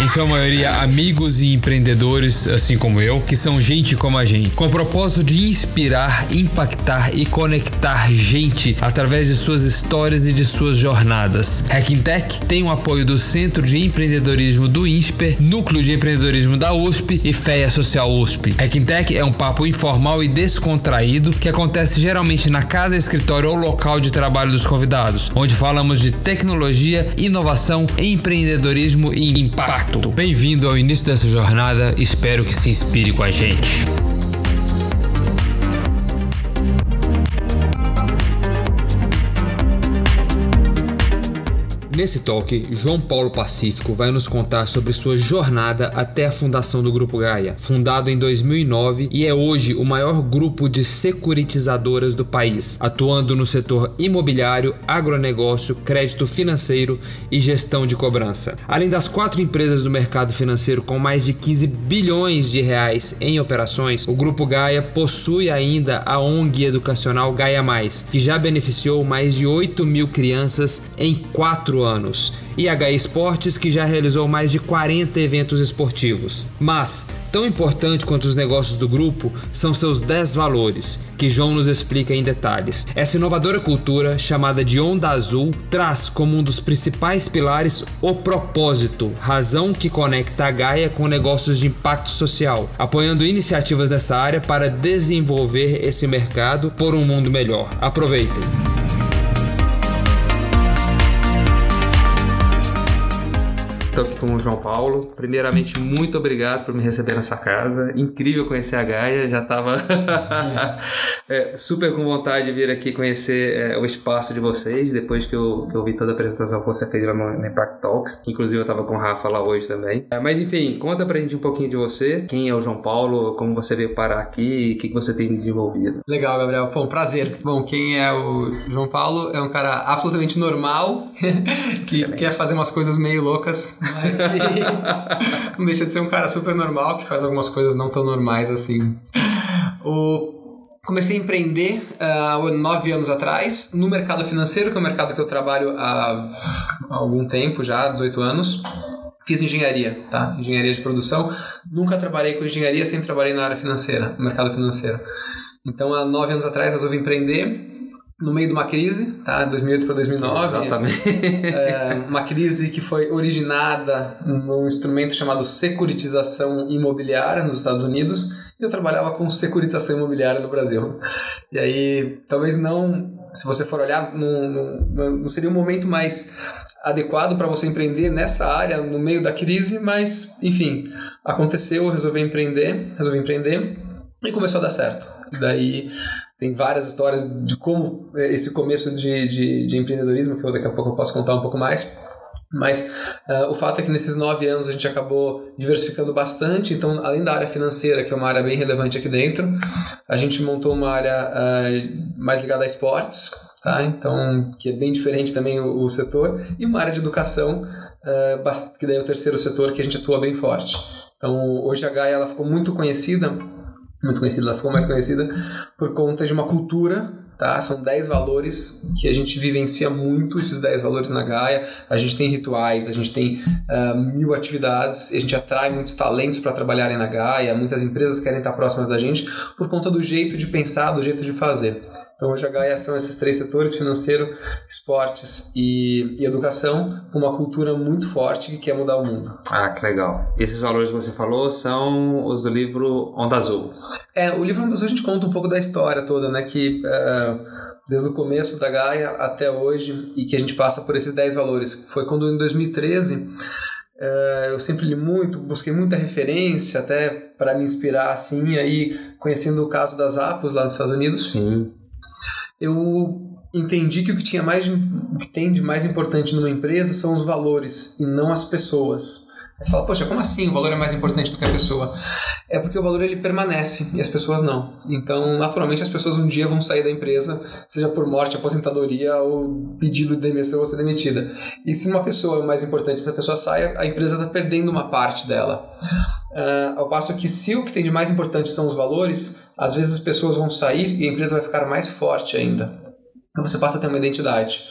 em sua maioria amigos e empreendedores, assim como eu, que são gente como a gente, com o propósito de inspirar, impactar e conectar gente através de suas histórias e de suas jornadas. Hacking Tech tem o apoio do Centro de Empreendedorismo do INSPER, Núcleo de Empreendedorismo da USP e FEA Social USP. Hacking Tech é um papo informal e descontraído que acontece geralmente na casa, escritório ou local de trabalho dos convidados, onde falamos de tecnologia, inovação, empreendedorismo e impacto. Bem-vindo ao início dessa jornada, espero que se inspire com a gente. Nesse talk, João Paulo Pacífico vai nos contar sobre sua jornada até a fundação do Grupo Gaia, fundado em 2009 e é hoje o maior grupo de securitizadoras do país, atuando no setor imobiliário, agronegócio, crédito financeiro e gestão de cobrança. Além das quatro empresas do mercado financeiro com mais de 15 bilhões de reais em operações, o Grupo Gaia possui ainda a ONG educacional Gaia Mais, que já beneficiou mais de 8 mil crianças em quatro anos, e H Esportes, que já realizou mais de 40 eventos esportivos. Mas, tão importante quanto os negócios do grupo são seus 10 valores, que João nos explica em detalhes. Essa inovadora cultura, chamada de Onda Azul, traz como um dos principais pilares o propósito, razão que conecta a Gaia com negócios de impacto social, apoiando iniciativas nessa área para desenvolver esse mercado por um mundo melhor. Aproveitem! Estou aqui com o João Paulo. Primeiramente, muito obrigado por me receber nessa casa. Incrível conhecer a Gaia. Já estava é, super com vontade de vir aqui conhecer é, o espaço de vocês, depois que eu, que eu vi toda a apresentação que você fez lá no, no Impact Talks. Inclusive, eu estava com o Rafa lá hoje também. É, mas enfim, conta pra gente um pouquinho de você. Quem é o João Paulo? Como você veio parar aqui? O que, que você tem desenvolvido? Legal, Gabriel. Bom, prazer. Bom, quem é o João Paulo? É um cara absolutamente normal que Excelente. quer fazer umas coisas meio loucas mas que não deixa de ser um cara super normal que faz algumas coisas não tão normais assim. O Comecei a empreender uh, nove anos atrás no mercado financeiro, que é um mercado que eu trabalho há, há algum tempo já, 18 anos. Fiz engenharia, tá? Engenharia de produção. Nunca trabalhei com engenharia, sempre trabalhei na área financeira, no mercado financeiro. Então, há nove anos atrás, resolvi empreender no meio de uma crise, tá? 2008 para 2009. Exatamente. É, uma crise que foi originada num instrumento chamado securitização imobiliária nos Estados Unidos. E eu trabalhava com securitização imobiliária no Brasil. E aí, talvez não, se você for olhar, não, não, não seria um momento mais adequado para você empreender nessa área no meio da crise, mas enfim, aconteceu, eu resolvi empreender, resolvi empreender e começou a dar certo. E daí tem várias histórias de como é, esse começo de, de, de empreendedorismo, que eu daqui a pouco eu posso contar um pouco mais. Mas uh, o fato é que nesses nove anos a gente acabou diversificando bastante. Então, além da área financeira, que é uma área bem relevante aqui dentro, a gente montou uma área uh, mais ligada a esportes, tá? Então, que é bem diferente também o, o setor, e uma área de educação, uh, que daí é o terceiro setor que a gente atua bem forte. Então, hoje a Gaia ela ficou muito conhecida muito conhecida, ela ficou mais conhecida por conta de uma cultura, tá? São 10 valores que a gente vivencia muito, esses 10 valores na Gaia. A gente tem rituais, a gente tem uh, mil atividades, a gente atrai muitos talentos para trabalharem na Gaia, muitas empresas querem estar próximas da gente por conta do jeito de pensar, do jeito de fazer. Então hoje a Gaia são esses três setores, financeiro, esportes e, e, educação, com uma cultura muito forte que quer mudar o mundo. Ah, que legal. E esses valores que você falou são os do livro Onda Azul. É, o livro Onda Azul a gente conta um pouco da história toda, né? Que uh, desde o começo da Gaia até hoje e que a gente passa por esses 10 valores. Foi quando em 2013 Uh, eu sempre li muito, busquei muita referência até para me inspirar assim, aí conhecendo o caso das Apos lá nos Estados Unidos. Sim eu entendi que o que tinha mais o que tem de mais importante numa empresa são os valores e não as pessoas. Você fala, poxa, como assim o valor é mais importante do que a pessoa? É porque o valor ele permanece e as pessoas não. Então, naturalmente, as pessoas um dia vão sair da empresa, seja por morte, aposentadoria ou pedido de demissão ou ser demitida. E se uma pessoa é mais importante, se a pessoa sai, a empresa está perdendo uma parte dela. Uh, ao passo que se o que tem de mais importante são os valores, às vezes as pessoas vão sair e a empresa vai ficar mais forte ainda. Então você passa a ter uma identidade.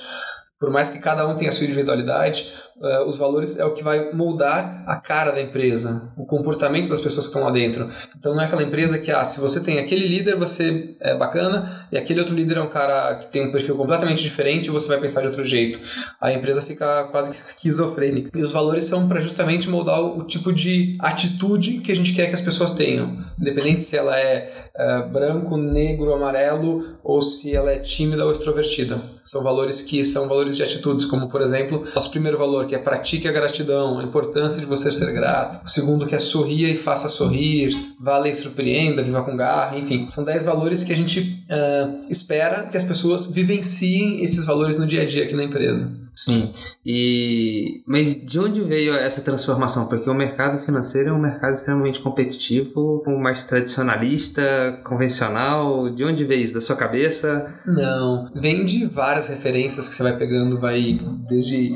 Por mais que cada um tenha a sua individualidade, uh, os valores é o que vai moldar a cara da empresa, o comportamento das pessoas que estão lá dentro. Então não é aquela empresa que, ah, se você tem aquele líder, você é bacana, e aquele outro líder é um cara que tem um perfil completamente diferente, você vai pensar de outro jeito. A empresa fica quase que esquizofrênica. E os valores são para justamente moldar o tipo de atitude que a gente quer que as pessoas tenham, independente se ela é uh, branco, negro, amarelo, ou se ela é tímida ou extrovertida. São valores que são valores de atitudes, como por exemplo, nosso primeiro valor, que é pratique a gratidão, a importância de você ser grato. O segundo, que é sorria e faça sorrir, vale e surpreenda, viva com garra, enfim. São 10 valores que a gente uh, espera que as pessoas vivenciem esses valores no dia a dia aqui na empresa. Sim. E mas de onde veio essa transformação? Porque o mercado financeiro é um mercado extremamente competitivo, mais tradicionalista, convencional. De onde veio isso? Da sua cabeça? Não, vem de várias referências que você vai pegando, vai desde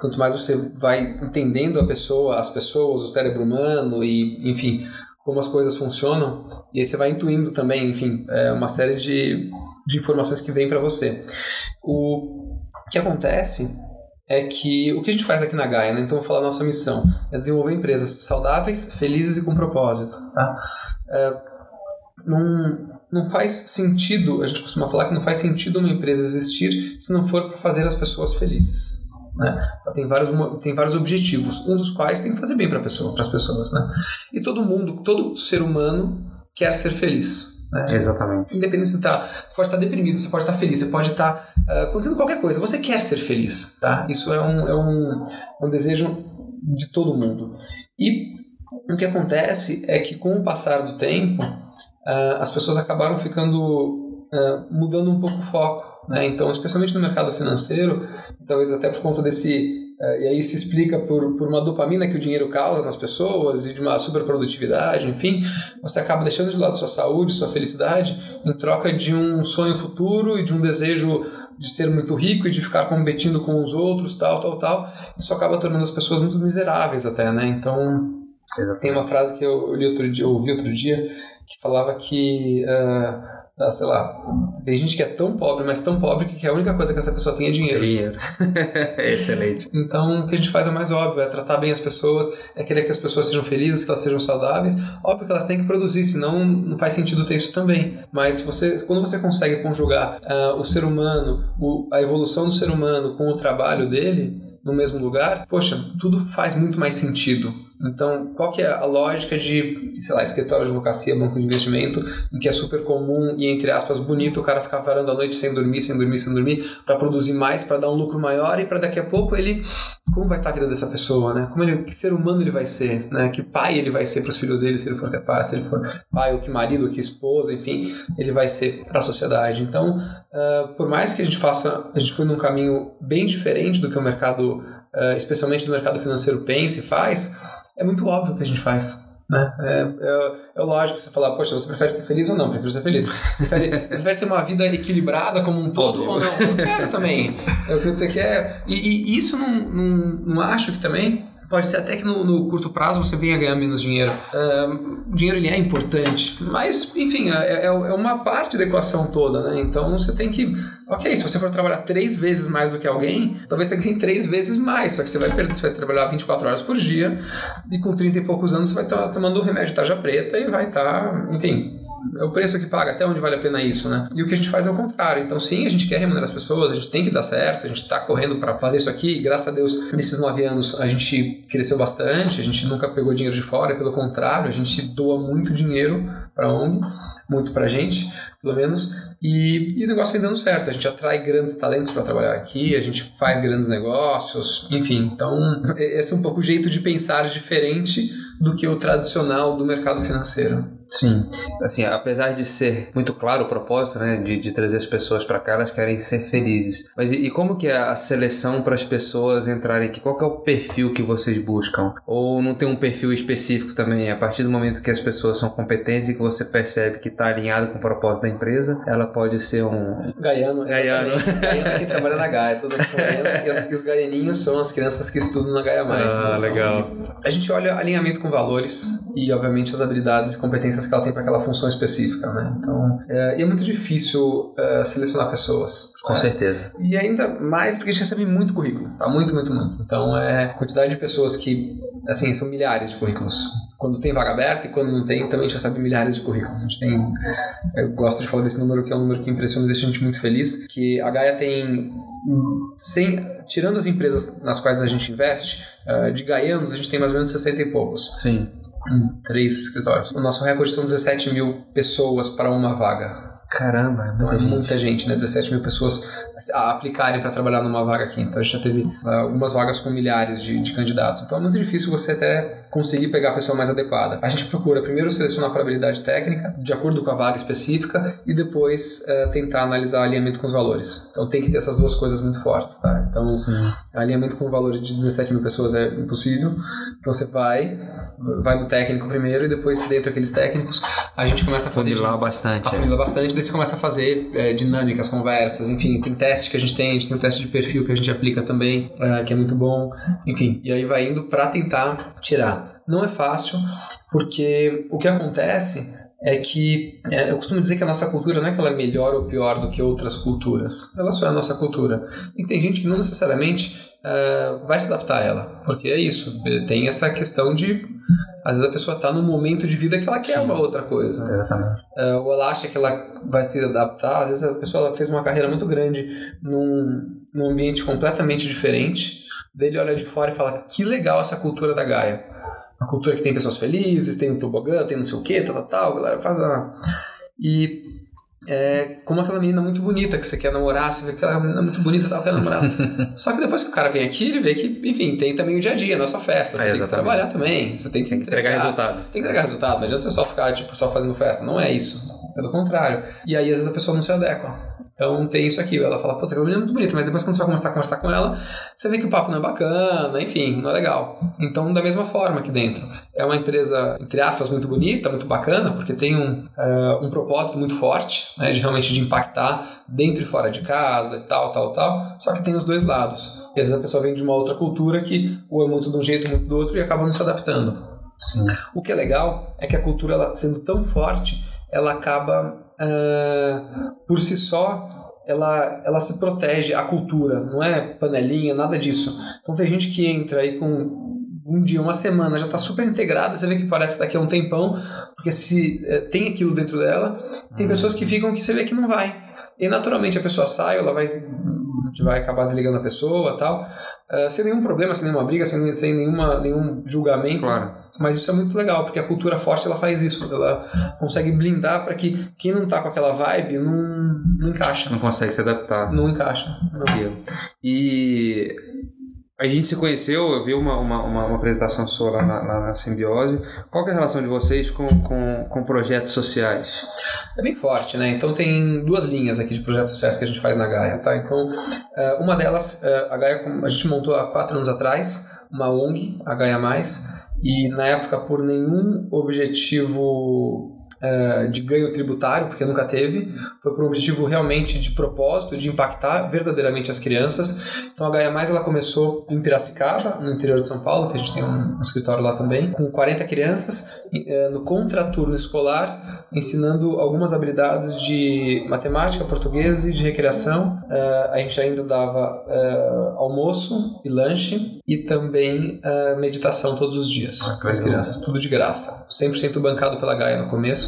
quanto mais você vai entendendo a pessoa, as pessoas, o cérebro humano e, enfim, como as coisas funcionam, e aí você vai intuindo também, enfim, é uma série de, de informações que vêm para você. O que acontece é que o que a gente faz aqui na Gaia, né? então vou falar a nossa missão, é desenvolver empresas saudáveis, felizes e com propósito. Tá? É, não, não faz sentido, a gente costuma falar que não faz sentido uma empresa existir se não for para fazer as pessoas felizes. Né? Então, tem, vários, tem vários objetivos, um dos quais tem que fazer bem para pessoa, as pessoas. Né? E todo mundo, todo ser humano quer ser feliz. Né? Exatamente. Independente se tá, você pode estar deprimido, você pode estar feliz, você pode estar uh, acontecendo qualquer coisa. Você quer ser feliz, tá? Isso é um, é um, é um desejo de todo mundo. E o que acontece é que com o passar do tempo, uh, as pessoas acabaram ficando uh, mudando um pouco o foco. Né? Então, especialmente no mercado financeiro, talvez até por conta desse e aí se explica por, por uma dopamina que o dinheiro causa nas pessoas e de uma superprodutividade, enfim, você acaba deixando de lado sua saúde, sua felicidade, em troca de um sonho futuro e de um desejo de ser muito rico e de ficar competindo com os outros, tal, tal, tal. Isso acaba tornando as pessoas muito miseráveis até, né? Então, Exatamente. tem uma frase que eu li outro dia, ouvi outro dia, que falava que... Uh, sei lá, tem gente que é tão pobre, mas tão pobre que a única coisa que essa pessoa tem é dinheiro. Dinheiro. Excelente. Então, o que a gente faz é mais óbvio, é tratar bem as pessoas, é querer que as pessoas sejam felizes, que elas sejam saudáveis. Óbvio que elas têm que produzir, senão não faz sentido ter isso também. Mas você, quando você consegue conjugar uh, o ser humano, o, a evolução do ser humano com o trabalho dele no mesmo lugar, poxa, tudo faz muito mais sentido. Então, qual que é a lógica de, sei lá, escritório de advocacia, banco de investimento, em que é super comum e, entre aspas, bonito o cara ficar varando a noite sem dormir, sem dormir, sem dormir, para produzir mais, para dar um lucro maior e para daqui a pouco ele... Como vai estar a vida dessa pessoa, né? Como ele, que ser humano ele vai ser, né? Que pai ele vai ser para os filhos dele, se ele for pai, se ele for pai, ou que marido, ou que esposa, enfim, ele vai ser para a sociedade. Então, uh, por mais que a gente faça, a gente foi num caminho bem diferente do que o mercado, uh, especialmente do mercado financeiro, pensa e faz, é muito óbvio que a gente faz. Né? É, é, é lógico você falar, poxa, você prefere ser feliz ou não? Prefiro ser feliz. Prefere, você prefere ter uma vida equilibrada como um todo ou não? Eu quero também. É o que você quer. E, e isso não, não, não acho que também Pode ser até que no, no, curto prazo você venha ganhar menos dinheiro. Uh, o dinheiro ele é importante, mas enfim, é, é, é, uma parte da equação toda, né? Então você tem que. Ok, se você for trabalhar três vezes mais do que alguém, talvez você ganhe três vezes mais, só que você vai perder, você vai trabalhar 24 horas por dia e com 30 e poucos anos você vai estar tomando o remédio tarja preta e vai estar, enfim, é o preço que paga, até onde vale a pena isso, né? E o que a gente faz é o contrário. Então, sim, a gente quer remunerar as pessoas, a gente tem que dar certo, a gente está correndo para fazer isso aqui. Graças a Deus, nesses nove anos, a gente cresceu bastante, a gente nunca pegou dinheiro de fora, pelo contrário, a gente doa muito dinheiro para a ONG, muito para a gente, pelo menos, e, e, o negócio vem dando certo. A gente atrai grandes talentos para trabalhar aqui, a gente faz grandes negócios, enfim. Então, esse é um pouco o jeito de pensar diferente do que o tradicional do mercado financeiro. Sim, assim, apesar de ser muito claro o propósito, né, de, de trazer as pessoas para cá, elas querem ser felizes. Mas e, e como que é a seleção para as pessoas entrarem aqui? Qual que é o perfil que vocês buscam? Ou não tem um perfil específico também? A partir do momento que as pessoas são competentes e que você percebe que está alinhado com o propósito da empresa, ela pode ser um... Gaiano, Gaiano. Gaiano é quem trabalha na Gaia. Todos aqui são gaianos e, os gaianinhos são as crianças que estudam na Gaia Mais. Ah, legal. A gente olha alinhamento com valores e, obviamente, as habilidades e competências que ela tem para aquela função específica, né? Então, é, e é muito difícil é, selecionar pessoas. Com né? certeza. E ainda mais porque a gente recebe muito currículo, tá? Muito, muito, muito. Então, é a quantidade de pessoas que, assim, são milhares de currículos. Quando tem vaga aberta e quando não tem, também a gente recebe milhares de currículos. A gente tem, eu gosto de falar desse número que é um número que impressiona e deixa a gente muito feliz, que a Gaia tem sem, tirando as empresas nas quais a gente investe, uh, de gaianos a gente tem mais ou menos 60 e poucos. Sim. Em três escritórios. O nosso recorde são 17 mil pessoas para uma vaga. Caramba, é muita Então é gente. muita gente, né? 17 mil pessoas a aplicarem para trabalhar numa vaga aqui. Então a gente já teve uh, algumas vagas com milhares de, de, candidatos. Então é muito difícil você até conseguir pegar a pessoa mais adequada. A gente procura primeiro selecionar por habilidade técnica, de acordo com a vaga específica, e depois uh, tentar analisar alinhamento com os valores. Então tem que ter essas duas coisas muito fortes, tá? Então Sim. alinhamento com valores de 17 mil pessoas é impossível. Então você vai, vai no técnico primeiro e depois dentro daqueles técnicos a gente começa a fazer Funilar bastante. Afunilar bastante, daí você começa a fazer é, dinâmicas, conversas, enfim, tem teste que a gente tem, a gente tem um teste de perfil que a gente aplica também, é, que é muito bom, enfim, e aí vai indo para tentar tirar. Não é fácil, porque o que acontece é que é, eu costumo dizer que a nossa cultura não é que ela é melhor ou pior do que outras culturas, ela só é a nossa cultura. E tem gente que não necessariamente uh, vai se adaptar a ela, porque é isso, tem essa questão de às vezes a pessoa está num momento de vida que ela quer Sim. uma outra coisa. Uh, ou ela acha que ela vai se adaptar. Às vezes a pessoa fez uma carreira muito grande num, num ambiente completamente diferente. Daí ele olha de fora e fala: que legal essa cultura da Gaia. Uma cultura que tem pessoas felizes, tem um tobogã, tem não sei o que, tal, tal, tal. Galera faz a. E é como aquela menina muito bonita que você quer namorar, você vê que ela é menina muito bonita, tal, quer namorar. Só que depois que o cara vem aqui, ele vê que, enfim, tem também o dia a dia, não é só festa, você É, tem que exatamente. trabalhar também, você tem que Tem que entregar resultado. Tem que entregar resultado, não adianta você só ficar, tipo, só fazendo festa, não é isso, pelo contrário. E aí, às vezes, a pessoa não se adequa. Então tem isso aqui, ela fala, putz, aquela menina é muito bonita, mas depois quando você vai começar a conversar com ela, você vê que o papo não é bacana, enfim, não é legal. Então, da mesma forma aqui dentro. É uma empresa, entre aspas, muito bonita, muito bacana, porque tem um, uh, um propósito muito forte, né, de realmente de impactar dentro e fora de casa e tal, tal, tal. Só que tem os dois lados. E às vezes a pessoa vem de uma outra cultura que ou é muito de um jeito, muito do outro e acaba não se adaptando. Sim. O que é legal é que a cultura, ela, sendo tão forte, ela acaba uh, por si só ela, ela se protege a cultura, não é panelinha, nada disso. Então tem gente que entra aí com um dia, uma semana, já está super integrada, você vê que parece que daqui a um tempão, porque se eh, tem aquilo dentro dela, tem pessoas que ficam que você vê que não vai. E naturalmente a pessoa sai, ela vai, gente vai acabar desligando a pessoa tal, uh, sem nenhum problema, sem nenhuma briga, sem, sem nenhuma, nenhum julgamento. Claro. Mas isso é muito legal, porque a cultura forte ela faz isso, ela consegue blindar para que quem não tá com aquela vibe não, não encaixa. Não consegue se adaptar. Não encaixa. Não. E a gente se conheceu, eu vi uma, uma, uma, uma apresentação sua lá na, lá na Simbiose. Qual é a relação de vocês com, com, com projetos sociais? É bem forte, né? Então tem duas linhas aqui de projetos sociais que a gente faz na Gaia, tá? Então, eh, uma delas, eh, a Gaia, a gente montou há quatro anos atrás, uma ONG, a Gaia Mais, e na época por nenhum objetivo uh, de ganho tributário, porque nunca teve, foi por um objetivo realmente de propósito, de impactar verdadeiramente as crianças. Então a Gaia Mais ela começou em Piracicaba, no interior de São Paulo, que a gente tem um, um escritório lá também, com 40 crianças, uh, no contraturno escolar, ensinando algumas habilidades de matemática, português e de recreação. Uh, a gente ainda dava almoço e lanche e também meditação todos os dias Ah, para as crianças, tudo de graça. 100% bancado pela Gaia no começo.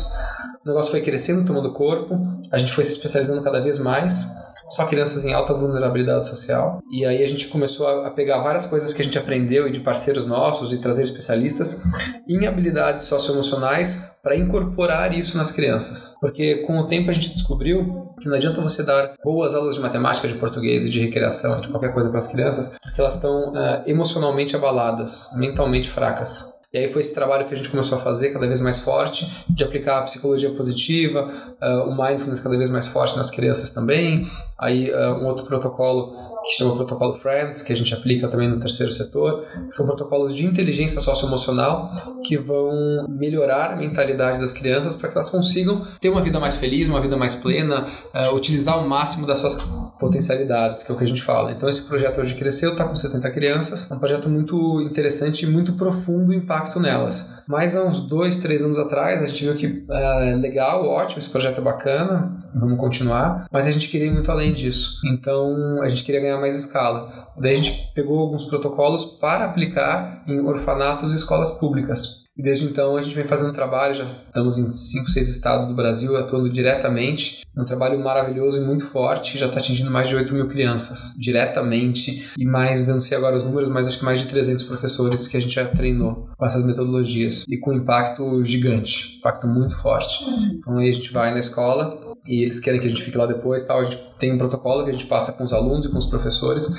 O negócio foi crescendo, tomando corpo, a gente foi se especializando cada vez mais. Só crianças em alta vulnerabilidade social. E aí a gente começou a, pegar várias coisas que a gente aprendeu e de parceiros nossos e trazer especialistas em habilidades socioemocionais para incorporar isso nas crianças. Porque com o tempo a gente descobriu que não adianta você dar boas aulas de matemática, de português e de recreação, de qualquer coisa para as crianças, porque elas estão ah, emocionalmente abaladas, mentalmente fracas. E aí foi esse trabalho que a gente começou a fazer cada vez mais forte, de aplicar a psicologia positiva, uh, o mindfulness cada vez mais forte nas crianças também. Aí uh, um outro protocolo que chama Protocolo Friends, que a gente aplica também no terceiro setor, são protocolos de inteligência socioemocional que vão melhorar a mentalidade das crianças para que elas consigam ter uma vida mais feliz, uma vida mais plena, uh, utilizar o máximo das suas potencialidades, que é o que a gente fala. Então esse projeto hoje cresceu, está com 70 crianças, é um projeto muito interessante e muito profundo o impacto nelas. Mas há uns dois, três anos atrás, a gente viu que é legal, ótimo, esse projeto é bacana, vamos continuar, mas a gente queria ir muito além disso. Então a gente queria ganhar mais escala. Daí a gente pegou alguns protocolos para aplicar em orfanatos e escolas públicas. E desde então a gente vem fazendo trabalho, já estamos em 5, 6 estados do Brasil atuando diretamente. Um trabalho maravilhoso e muito forte, já está atingindo mais de 8 mil crianças diretamente. E mais, eu não sei agora os números, mas acho que mais de 300 professores que a gente já treinou com essas metodologias. E com impacto gigante, impacto muito forte. Então aí a gente vai na escola e eles querem que a gente fique lá depois tal. A gente tem um protocolo que a gente passa com os alunos e com os professores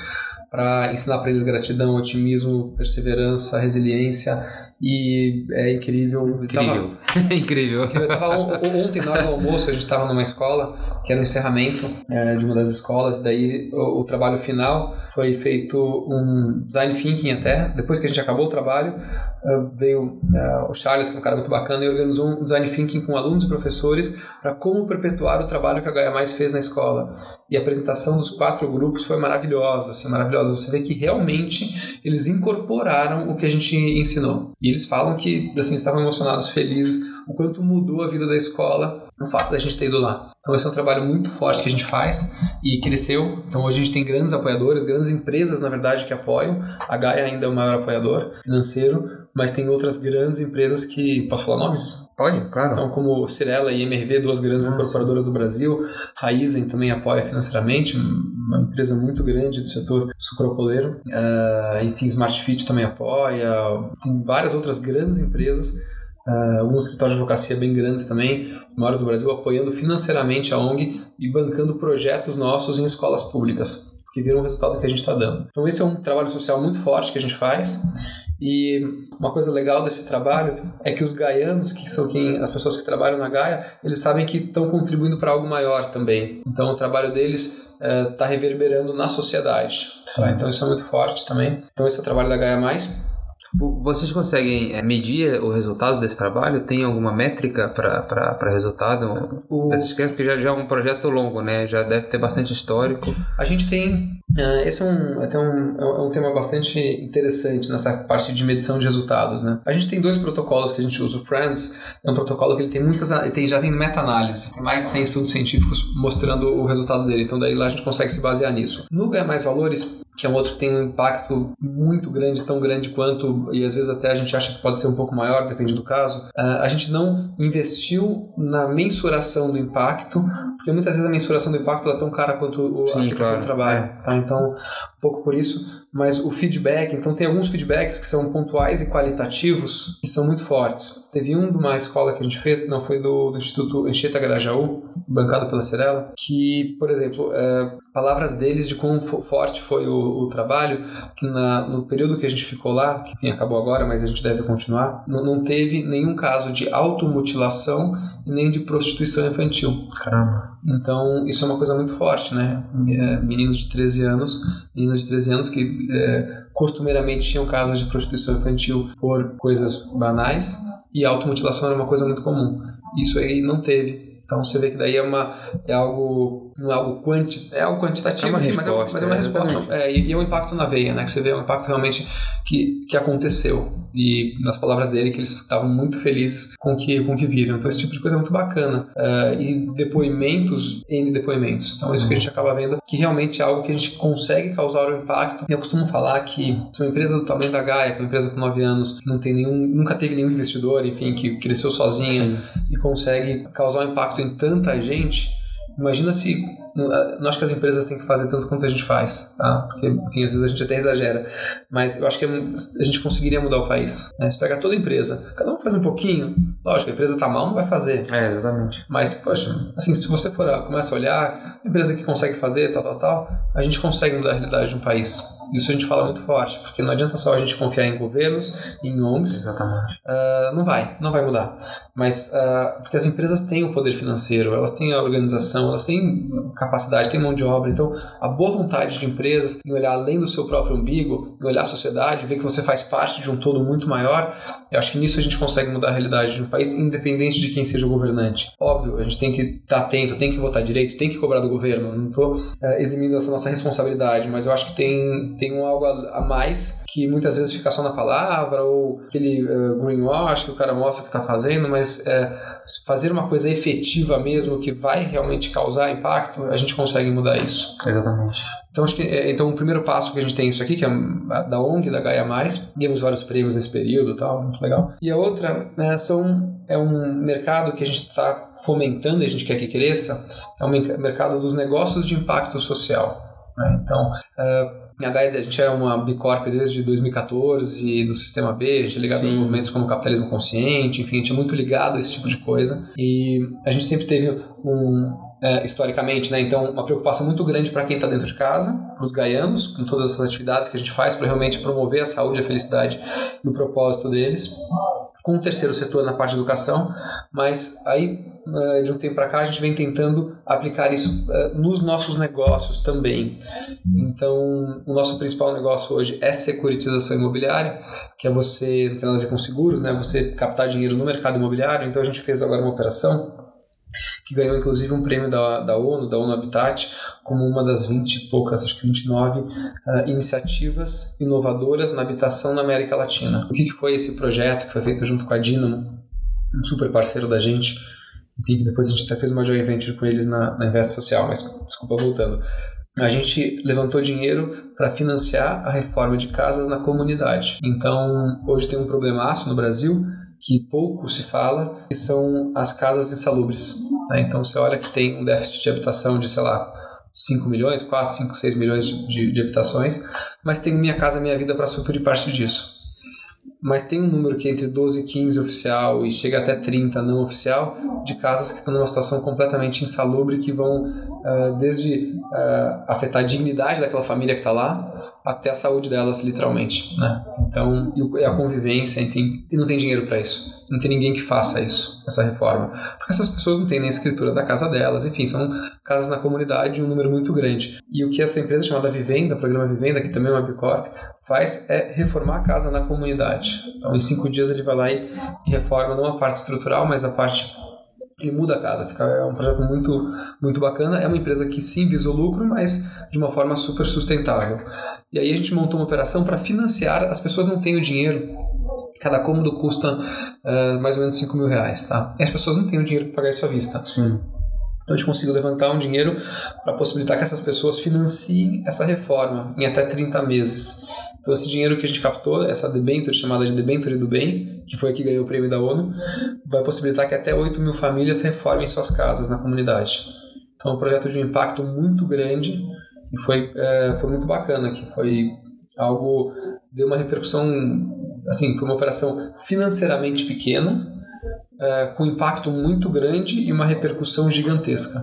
para ensinar para eles gratidão, otimismo, perseverança, resiliência e é incrível. Incrível. Tava, incrível. Eu tava, ontem, na hora do almoço, a gente estava numa escola, que era o um encerramento é, de uma das escolas, daí o, o, trabalho final foi feito um design thinking até, depois que a gente acabou o trabalho, uh, veio uh, o Charles, que é um cara muito bacana, e organizou um design thinking com alunos e professores para como perpetuar o trabalho que a Gaia Mais fez na escola. E a apresentação dos quatro grupos foi maravilhosa, assim, maravilhosa. Você vê que realmente eles incorporaram o que a gente ensinou. E eles falam que assim, estavam emocionados, felizes, o quanto mudou a vida da escola o fato da gente ter ido lá. Então esse é um trabalho muito forte que a gente faz e cresceu. Então hoje a gente tem grandes apoiadores, grandes empresas, na verdade, que apoiam. A Gaia ainda é o maior apoiador financeiro, mas tem outras grandes empresas que... Posso falar nomes? Pode, claro. Então como Cirela e MRV, duas grandes ah, incorporadoras do Brasil. Raizen também apoia financeiramente, uma empresa muito grande do setor sucrocoleiro. Uh, enfim, Smart Fit também apoia. Tem várias outras grandes empresas Uh, alguns escritórios de advocacia bem grandes também, maiores do Brasil, apoiando financeiramente a ONG e bancando projetos nossos em escolas públicas, que viram o resultado que a gente está dando. Então, esse é um trabalho social muito forte que a gente faz. E uma coisa legal desse trabalho é que os gaianos, que são quem, as pessoas que trabalham na Gaia, eles sabem que estão contribuindo para algo maior também. Então, o trabalho deles está uh, reverberando na sociedade. Então, isso é muito forte também. Então, esse é o trabalho da Gaia Mais. Vocês conseguem é, medir o resultado desse trabalho? Tem alguma métrica para resultado o... dessas crianças? Porque já, já é um projeto longo, né? Já deve ter bastante histórico. A gente tem. Uh, esse é um, até um, é um tema bastante interessante nessa parte de medição de resultados, né? A gente tem dois protocolos que a gente usa. O Friends é um protocolo que ele tem muitas. Ele tem, já tem meta-análise. Tem mais de 100 estudos científicos mostrando o resultado dele. Então, daí lá a gente consegue se basear nisso. No Ganha Mais Valores, que é um outro que tem um impacto muito grande, tão grande quanto, e às vezes até a gente acha que pode ser um pouco maior, depende do caso. Uh, a gente não investiu na mensuração do impacto, porque muitas vezes a mensuração do impacto é tão cara quanto o, Sim, a claro. do trabalho. É. Tá? Então, pouco por isso, mas o feedback, então tem alguns feedbacks que são pontuais e qualitativos e são muito fortes. Teve um de uma escola que a gente fez, não foi do, do Instituto Anchieta Grajaú, bancado pela Cirela, que, por exemplo, uh, palavras deles de quão forte foi o o, trabalho, que na, no período que a gente ficou lá, que enfim, acabou agora, mas a gente deve continuar, não, não teve nenhum caso de automutilação nem de prostituição infantil. Caramba. Então, isso é uma coisa muito forte, né? É, meninos de 13 anos, meninas de 13 anos que é, costumeiramente tinham casos de prostituição infantil por coisas banais e automutilação era uma coisa muito comum. Isso aí não teve. Então você vê que daí é uma é algo não é algo quanti, é algo quantitativo, é enfim, resposta, mas, é, mas é uma é, resposta é, e, é um impacto na veia, né? Que você vê um impacto realmente que, que aconteceu e nas palavras dele que eles estavam muito felizes com que com que viram. Então esse tipo de coisa é muito bacana uh, e depoimentos em depoimentos. Então isso que a gente acaba vendo que realmente é algo que a gente consegue causar o um impacto. Eu costumo falar que se uma empresa do tamanho da Gaia, que é uma empresa com 9 anos, que não tem nenhum, nunca teve nenhum investidor, enfim, que cresceu sozinha Sim. e consegue causar um impacto em tanta gente, imagina se não acho que as empresas têm que fazer tanto quanto a gente faz, tá? Porque, enfim, às vezes a gente até exagera. Mas eu acho que a gente conseguiria mudar o país. Né? Se pega toda empresa, cada um faz um pouquinho, Lógico, a empresa tá mal, não vai fazer. É, exatamente. Mas, poxa, assim, se você for começa a olhar, a empresa que consegue fazer, tal, tal, tal, a gente consegue mudar a realidade de um país. Isso a gente fala muito forte, porque não adianta só a gente confiar em governos, em ONGs. Exatamente. Uh, não vai, não vai mudar. Mas, uh, porque as empresas têm o poder financeiro, elas têm a organização, elas têm capacidade, têm mão de obra. Então, a boa vontade de empresas em olhar além do seu próprio umbigo, em olhar a sociedade, ver que você faz parte de um todo muito maior, eu acho que nisso a gente consegue mudar a realidade de um país, independente de quem seja o governante. Óbvio, a gente tem que estar atento, tem que votar direito, tem que cobrar do governo. Não estou uh, eximindo essa nossa responsabilidade, mas eu acho que tem tem um algo a, a, mais que muitas vezes fica só na palavra ou aquele uh, greenwash que o cara mostra o que está fazendo, mas uh, fazer uma coisa efetiva mesmo que vai realmente causar impacto, a gente consegue mudar isso. Exatamente. Então, acho que, é, então, o primeiro passo que a gente tem isso aqui, que é da ONG, da Gaia Mais, ganhamos vários prêmios nesse período e tal, muito legal. E a outra né, são, é um mercado que a gente está fomentando e a gente quer que cresça, é um mercado dos negócios de impacto social. Né? Então, uh, a Gaia, a gente é uma Bicorp desde 2014 do Sistema B, a gente é ligado Sim. a movimentos como capitalismo consciente, enfim, a gente é muito ligado a esse tipo de coisa. E a gente sempre teve um, é, historicamente, né? Então, uma preocupação muito grande para quem está dentro de casa, para os gaianos, com todas essas atividades que a gente faz para realmente promover a saúde, a felicidade e o propósito deles com o terceiro setor na parte de educação, mas aí eh, de um tempo para cá a gente vem tentando aplicar isso eh, nos nossos negócios também. Então, o nosso principal negócio hoje é securitização imobiliária, que é você, não tem nada a ver com seguros, né? Você captar dinheiro no mercado imobiliário. Então, a gente fez agora uma operação que ganhou inclusive um prêmio da, da ONU, da ONU Habitat, como uma das 20 e poucas, acho que 29 uh, iniciativas inovadoras na habitação na América Latina. O que, que foi esse projeto que foi feito junto com a Dynamo, um super parceiro da gente, enfim, depois a gente até fez uma joint venture com eles na, na Invest Social, mas desculpa, voltando. A gente levantou dinheiro para financiar a reforma de casas na comunidade. Então, hoje tem um problemaço no Brasil que pouco se fala, que são as casas insalubres. Né? Então você olha que tem um déficit de habitação de, sei lá, 5 milhões, 4, 5, 6 milhões de, de habitações, mas tem Minha Casa Minha Vida para suprir parte disso mas tem um número que é entre 12 e 15 oficial e chega até 30 não oficial de casas que estão numa situação completamente insalubre que vão uh, desde uh, afetar a dignidade daquela família que está lá até a saúde delas literalmente né? então e a convivência enfim e não tem dinheiro para isso não tem ninguém que faça isso essa reforma porque essas pessoas não têm nem escritura da casa delas enfim são casas na comunidade um número muito grande e o que essa empresa chamada Vivenda programa Vivenda que também é uma Bicorp faz é reformar a casa na comunidade então, em cinco dias ele vai lá e reforma não a parte estrutural, mas a parte ele muda a casa, fica é um projeto muito muito bacana. É uma empresa que sim visa o lucro, mas de uma forma super sustentável. E aí a gente montou uma operação para financiar. As pessoas não têm o dinheiro. Cada cômodo custa uh, mais ou menos 5 mil reais, tá? E as pessoas não têm o dinheiro para pagar isso à vista. Sim. Então a gente conseguiu levantar um dinheiro para possibilitar que essas pessoas financiem essa reforma em até 30 meses. Então, esse dinheiro que a gente captou, essa debenture chamada de debenture do bem, que foi a que ganhou o prêmio da ONU, vai possibilitar que até 8 mil famílias reformem suas casas na comunidade. Então, é um projeto de um impacto muito grande e foi, é, foi muito bacana, que foi algo, deu uma repercussão, assim, foi uma operação financeiramente pequena, é, com impacto muito grande e uma repercussão gigantesca.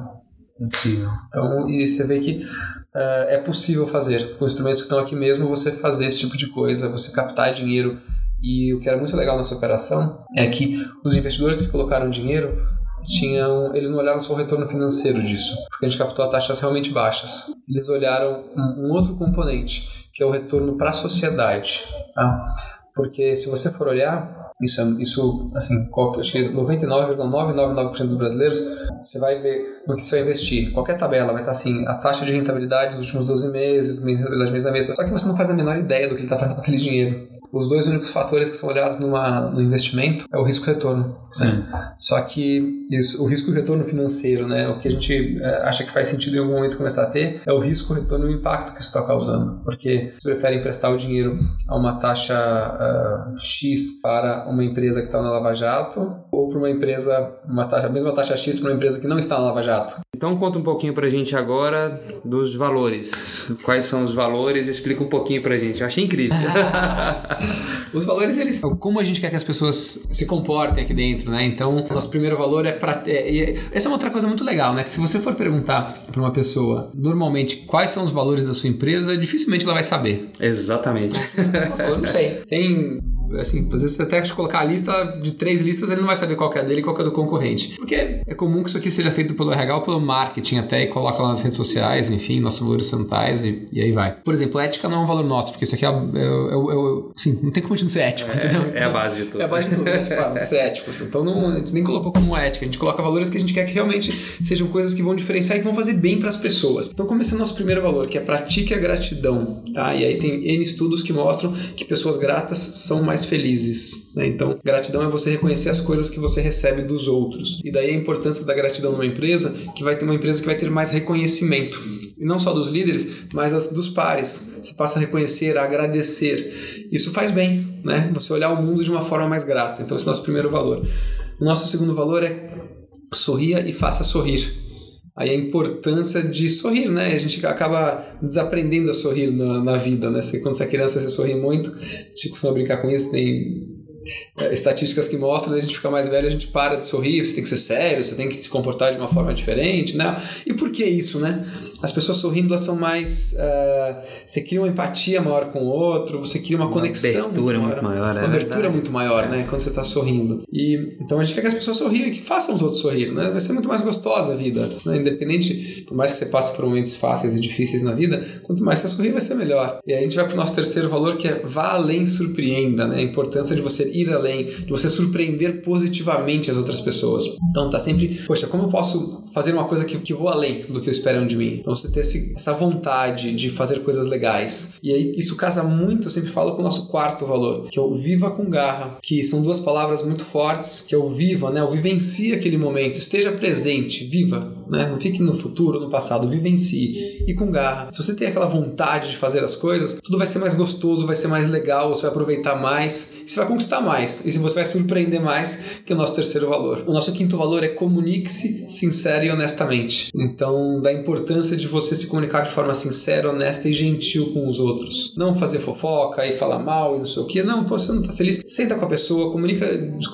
Incrível. Então, e você vê que uh, é possível fazer. Com instrumentos que estão aqui mesmo, você fazer esse tipo de coisa, você captar dinheiro. E o que era muito legal nessa operação é que os investidores que colocaram dinheiro tinham, eles não olharam só o retorno financeiro disso, porque a gente captou a taxas realmente baixas. Eles olharam um, um outro componente, que é o retorno para a sociedade. Tá? Porque se você for olhar, isso, é, isso assim, acho que 99,999% dos brasileiros, você vai ver no que você vai investir. Qualquer tabela vai estar assim, a taxa de rentabilidade dos últimos 12 meses, rentabilidade mês a mês. Só que você não faz a menor ideia do que ele está fazendo com aquele dinheiro. Os dois únicos fatores que são olhados numa, no investimento é o risco retorno. Sim. Só que isso, o risco retorno financeiro, né, o que a gente é, acha que faz sentido em algum momento começar a ter, é o risco, retorno e o impacto que isso está causando. Porque você prefere emprestar o dinheiro a uma taxa uh, X para uma empresa que está na Lava Jato ou para uma empresa, uma taxa, a mesma taxa X para uma empresa que não está na Lava Jato. Então conta um pouquinho para a gente agora dos valores. Quais são os valores? Explica um pouquinho para a gente. Eu achei incrível. Os valores, eles como a gente quer que as pessoas se comportem aqui dentro, né? Então, nosso primeiro valor é para é, essa é uma outra coisa muito legal, né? Que se você for perguntar para uma pessoa, normalmente, quais são os valores da sua empresa, dificilmente ela vai saber. Exatamente. Nossa, eu não sei. Tem assim, às vezes você até colocar a lista de três listas, ele não vai saber qual é dele e qual é do concorrente. Porque é comum que isso aqui seja feito pelo RH ou pelo marketing até e coloca lá nas redes sociais, enfim, nossos valores sanitários e, e aí vai. Por exemplo, ética não é um valor nosso, porque isso aqui é, é, é, é assim, não tem como a gente não ser ético, é, entendeu? É a base de tudo. É a base de tudo, né? tipo, ah, ser ético. Então não, a gente nem colocou como ética, a gente coloca valores que a gente quer que realmente sejam coisas que vão diferenciar e que vão fazer bem para as pessoas. Então começa o nosso primeiro valor, que é pratique a gratidão, tá? E aí tem N estudos que mostram que pessoas gratas são mais felizes. Né? Então, gratidão é você reconhecer as coisas que você recebe dos outros. E daí a importância da gratidão numa empresa, que vai ter uma empresa que vai ter mais reconhecimento. E não só dos líderes, mas dos pares. Você passa a reconhecer, a agradecer. Isso faz bem, né? Você olhar o mundo de uma forma mais grata. Então, esse é o nosso primeiro valor. O nosso segundo valor é sorria e faça sorrir aí a importância de sorrir, né? A gente acaba desaprendendo a sorrir na, na vida, né? Você, quando você é criança, você sorri muito, a gente costuma brincar com isso, tem é, estatísticas que mostram, a gente fica mais velho, a gente para de sorrir, você tem que ser sério, você tem que se comportar de uma forma diferente, né? E por que isso, né? As pessoas sorrindo, elas são mais. Uh, você cria uma empatia maior com o outro, você cria uma, uma conexão. Abertura muito maior, muito maior Uma é abertura verdade. muito maior, né? Quando você está sorrindo. E, então a gente quer que as pessoas sorriam e que façam os outros sorrir, né? Vai ser muito mais gostosa a vida, né? Independente, por mais que você passe por momentos fáceis e difíceis na vida, quanto mais você sorrir, vai ser melhor. E aí a gente vai para o nosso terceiro valor, que é vá além, surpreenda, né? A importância de você ir além, de você surpreender positivamente as outras pessoas. Então tá sempre, poxa, como eu posso fazer uma coisa que, que vou além do que esperam de mim? Então, então você ter esse, essa vontade de fazer coisas legais. E aí isso casa muito, eu sempre falo, com o nosso quarto valor, que é o viva com garra, que são duas palavras muito fortes, que é o viva, né? O vivencie aquele momento, esteja presente, viva, né? Não fique no futuro, no passado, vivencie e com garra. Se você tem aquela vontade de fazer as coisas, tudo vai ser mais gostoso, vai ser mais legal, você vai aproveitar mais, você vai conquistar mais e você vai surpreender mais, que é o nosso terceiro valor. O nosso quinto valor é comunique-se sincero e honestamente. Então, da importância de você se comunicar de forma sincera, honesta e gentil com os outros. Não fazer fofoca e falar mal e não sei o que. Não, pô, você não tá feliz. Senta com a pessoa, comunica,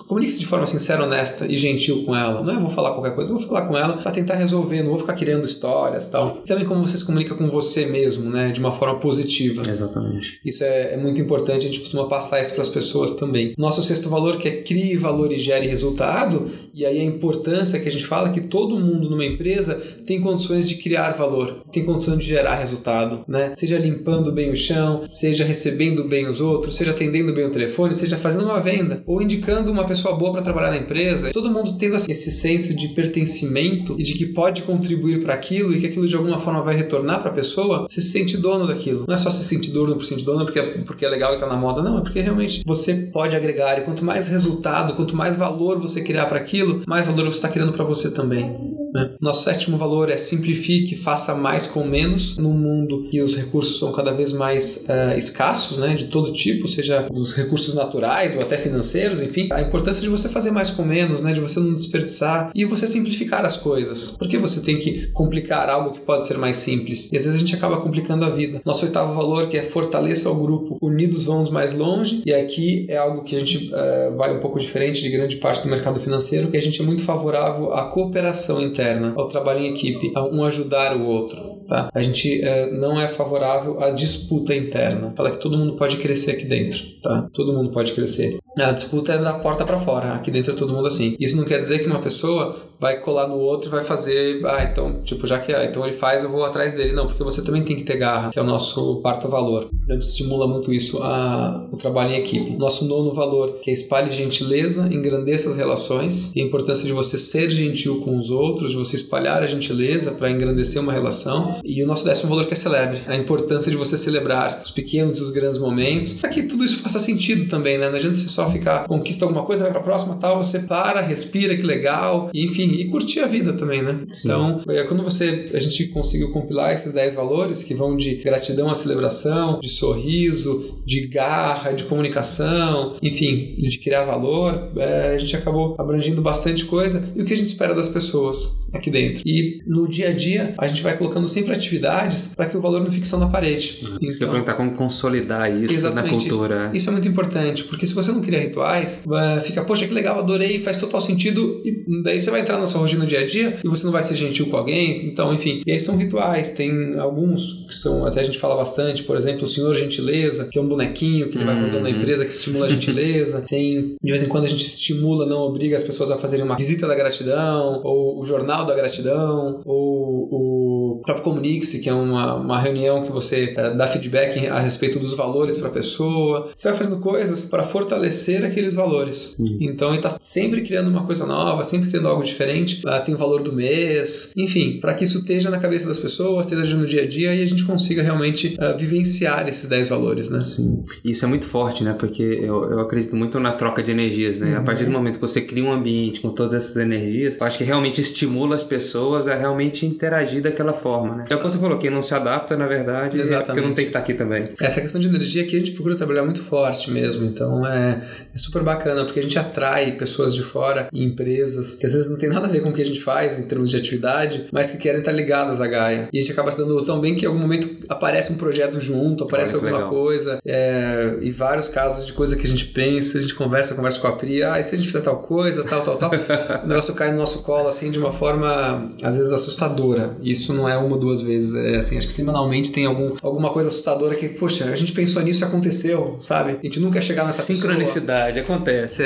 comunique-se de forma sincera, honesta e gentil com ela. Não é vou falar qualquer coisa, vou falar com ela para tentar resolver, não vou ficar criando histórias tal. Também como você se comunica com você mesmo, né? De uma forma positiva. Exatamente. Isso é, é muito importante, a gente costuma passar isso para as pessoas também. Nosso sexto valor, que é crie valor e gere resultado, e aí a importância que a gente fala que todo mundo numa empresa tem condições de criar valor tem condição de gerar resultado, né? Seja limpando bem o chão, seja recebendo bem os outros, seja atendendo bem o telefone, seja fazendo uma venda ou indicando uma pessoa boa para trabalhar na empresa. Todo mundo tendo esse senso de pertencimento e de que pode contribuir para aquilo e que aquilo de alguma forma vai retornar para a pessoa, se sente dono daquilo. Não é só se sentir dono por sentir dono porque, porque é legal e tá na moda, não, é porque realmente você pode agregar e quanto mais resultado, quanto mais valor você criar para aquilo, mais valor você está criando para você também. Né? Nosso sétimo valor é simplifique, faça mais com menos num mundo que os recursos são cada vez mais uh, escassos, né? de todo tipo, seja os recursos naturais ou até financeiros, enfim. A importância de você fazer mais com menos, né? de você não desperdiçar e você simplificar as coisas. Por que você tem que complicar algo que pode ser mais simples? E às vezes a gente acaba complicando a vida. Nosso oitavo valor que é fortaleça o grupo, unidos vamos mais longe, e aqui é algo que a gente uh, vai um pouco diferente de grande parte do mercado financeiro, que a gente é muito favorável à cooperação entre interna, ao trabalho em equipe, a um ajudar o outro. Tá? A gente é, não é favorável à disputa interna. Fala que todo mundo pode crescer aqui dentro. Tá? Todo mundo pode crescer. A disputa é da porta para fora. Aqui dentro é todo mundo assim. Isso não quer dizer que uma pessoa vai colar no outro e vai fazer, ah, então, tipo, já que ah, então ele faz, eu vou atrás dele. Não, porque você também tem que ter garra, que é o nosso quarto valor. A gente estimula muito isso, a, o trabalho em equipe. Nosso nono valor, que é espalhe gentileza, engrandeça as relações, e a importância de você ser gentil com os outros, de você espalhar a gentileza para engrandecer uma relação. E o nosso décimo valor, que é celebre, a importância de você celebrar os pequenos e os grandes momentos, para que tudo isso faça sentido também, né? Não adianta você só ficar, conquista alguma coisa, vai para a próxima, tal, você para, respira, que legal, e, enfim, e curtir a vida também, né? Sim. Então, é, quando você a gente conseguiu compilar esses 10 valores que vão de gratidão à celebração, de sorriso, de garra, de comunicação, enfim, de criar valor, é, a gente acabou abrangindo bastante coisa e o que a gente espera das pessoas aqui dentro. E no dia a dia, a gente vai colocando sempre atividades para que o valor não fique só na parede. Isso então, eu perguntar, como consolidar isso na cultura. Isso é muito importante, porque se você não cria rituais, fica, poxa, que legal, adorei, faz total sentido, e daí você vai entrar na sua rotina no dia a dia e você não vai ser gentil com alguém, então, enfim. E aí são rituais, tem alguns que são, até a gente fala bastante, por exemplo, o Senhor Gentileza, que é um bonequinho que ele vai rodando na uhum. empresa que estimula a gentileza. tem, de vez em quando a gente estimula, não obriga as pessoas a fazerem uma visita da gratidão, ou o jornal da gratidão, ou o próprio Comunique-se, que é uma, uma reunião que você é, dá feedback a respeito dos valores para a pessoa. Você vai fazendo coisas para fortalecer aqueles valores. Uhum. Então, ele está sempre criando uma coisa nova, sempre criando algo diferente. Uh, tem o valor do mês, enfim, para que isso esteja na cabeça das pessoas, esteja no dia a dia e a gente consiga realmente uh, vivenciar esses 10 valores, né? Sim. Isso é muito forte, né? Porque eu, eu acredito muito na troca de energias, né? Uhum. A partir do momento que você cria um ambiente com todas essas energias, eu acho que realmente estimula as pessoas a realmente interagir daquela forma, né? É o que você falou, quem não se adapta, na verdade, Exatamente. é porque não tem que estar aqui também. Essa questão de energia aqui a gente procura trabalhar muito forte mesmo, então é, é super bacana, porque a gente atrai pessoas de fora e empresas que às vezes não tem nada a ver com o que a gente faz em termos de atividade, mas que querem estar ligadas à Gaia. E a gente acaba se dando tão bem que em algum momento aparece um projeto junto, aparece alguma legal. coisa, é, e vários casos de coisa que a gente pensa, a gente conversa, conversa com a Pri, ah, e se a gente fizer tal coisa, tal, tal, tal, o negócio cai no nosso colo, assim, de uma forma, às vezes, assustadora. Isso não é uma ou duas vezes, é assim, acho que semanalmente tem algum, alguma coisa assustadora que, poxa, a gente pensou nisso e aconteceu, sabe? A gente nunca ia chegar nessa Sincronicidade, pessoa. acontece.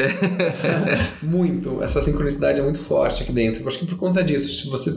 muito, essa sincronicidade é muito forte aqui dentro. Eu acho que por conta disso, se você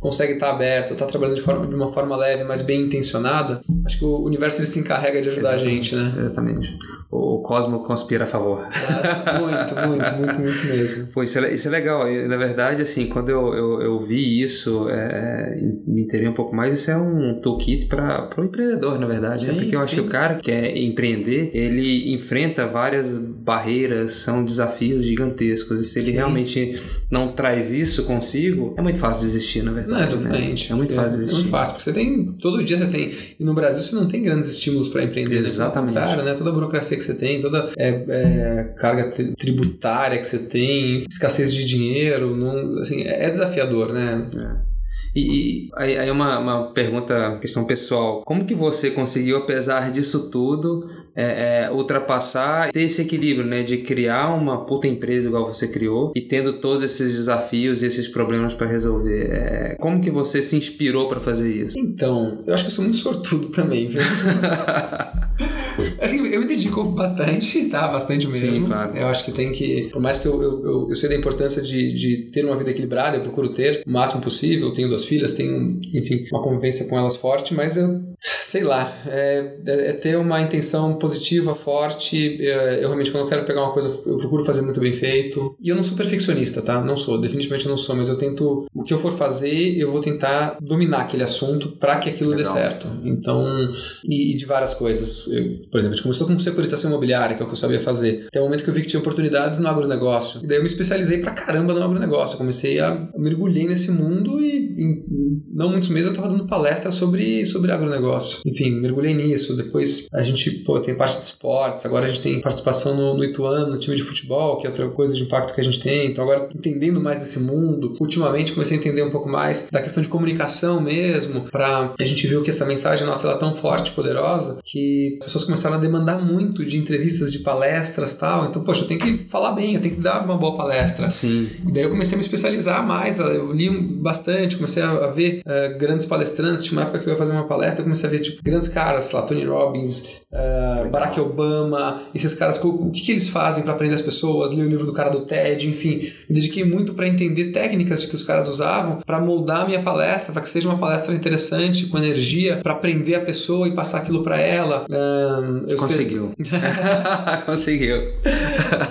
consegue estar aberto, estar trabalhando de, forma, de uma forma leve, mas bem intencionada, acho que o universo ele se encarrega de ajudar Exatamente. a gente, né? Exatamente. O cosmo conspira a favor. Ah, muito, muito, muito, muito mesmo. Pô, isso é, isso é legal. Na verdade, assim, quando eu, eu, eu vi isso, é, me interei um pouco mais, isso é um toolkit para o empreendedor, na verdade. Né? Sim, né? Porque eu sim. acho que o cara que quer empreender, ele enfrenta várias barreiras, são desafios gigantescos. E se ele sim. realmente não traz isso consigo, é muito fácil desistir, na verdade. Não, exatamente. É muito fácil existir. É muito fácil, porque você tem. Todo dia você tem. E no Brasil você não tem grandes estímulos para empreender. Né? Exatamente. Né? Claro, né? Toda a burocracia que você tem, toda é, é, carga tributária que você tem, escassez de dinheiro, não, assim, é, é desafiador, né? É. E, aí, aí uma, uma pergunta, questão pessoal. Como que você conseguiu, apesar disso tudo, é, é, ultrapassar, ter esse equilíbrio, né? De criar uma puta empresa igual você criou e tendo todos esses desafios e esses problemas para resolver. É, como que você se inspirou para fazer isso? Então, eu acho que eu sou muito sortudo também, viu? assim, eu me dedico bastante, tá? Bastante mesmo. Sim, claro. Eu acho que tem que, por mais que eu, eu, eu, eu sei da importância de, de ter uma vida equilibrada, eu procuro ter o máximo possível. Eu tenho duas filhas, tenho, enfim, uma convivência com elas forte, mas eu, sei lá, é, é ter uma intenção positiva forte. Eu realmente, quando eu quero pegar uma coisa, eu procuro fazer muito bem feito. E eu não sou perfeccionista, tá? Não sou, definitivamente não sou, mas eu tento. O que eu for fazer, eu vou tentar dominar aquele assunto para que aquilo Legal. dê certo. Então, e, e de várias coisas. Eu, por exemplo, a gente começou com securitização imobiliária, que é o que eu sabia fazer. Até o momento que eu vi que tinha oportunidades no agronegócio. E daí eu me especializei pra caramba no agronegócio. Eu comecei a mergulhei nesse mundo e em não muitos meses eu estava dando palestra sobre, sobre agronegócio. Enfim, mergulhei nisso. Depois a gente pô, tem parte de esportes, agora a gente tem participação no, no Ituano, no time de futebol, que é outra coisa de impacto que a gente tem. Então agora entendendo mais desse mundo, ultimamente comecei a entender um pouco mais da questão de comunicação mesmo, para a gente viu que essa mensagem nossa ela é tão forte poderosa que as pessoas começaram a demandar muito de entrevistas, de palestras tal. Então, poxa, eu tenho que falar bem, eu tenho que dar uma boa palestra. Sim. E daí eu comecei a me especializar mais, eu li bastante, comecei a ver uh, grandes palestrantes. Tinha uma época que eu ia fazer uma palestra, eu comecei a ver tipo, grandes caras, lá, Tony Robbins, uh, Barack Obama, esses caras, o, que, que eles fazem para aprender as pessoas, li o livro do cara do TED, enfim. Me dediquei muito para entender técnicas que os caras usavam para moldar a minha palestra, para que seja uma palestra interessante, com energia, para aprender a pessoa e passar aquilo para ela. Uh, Conseguiu. Conseguiu.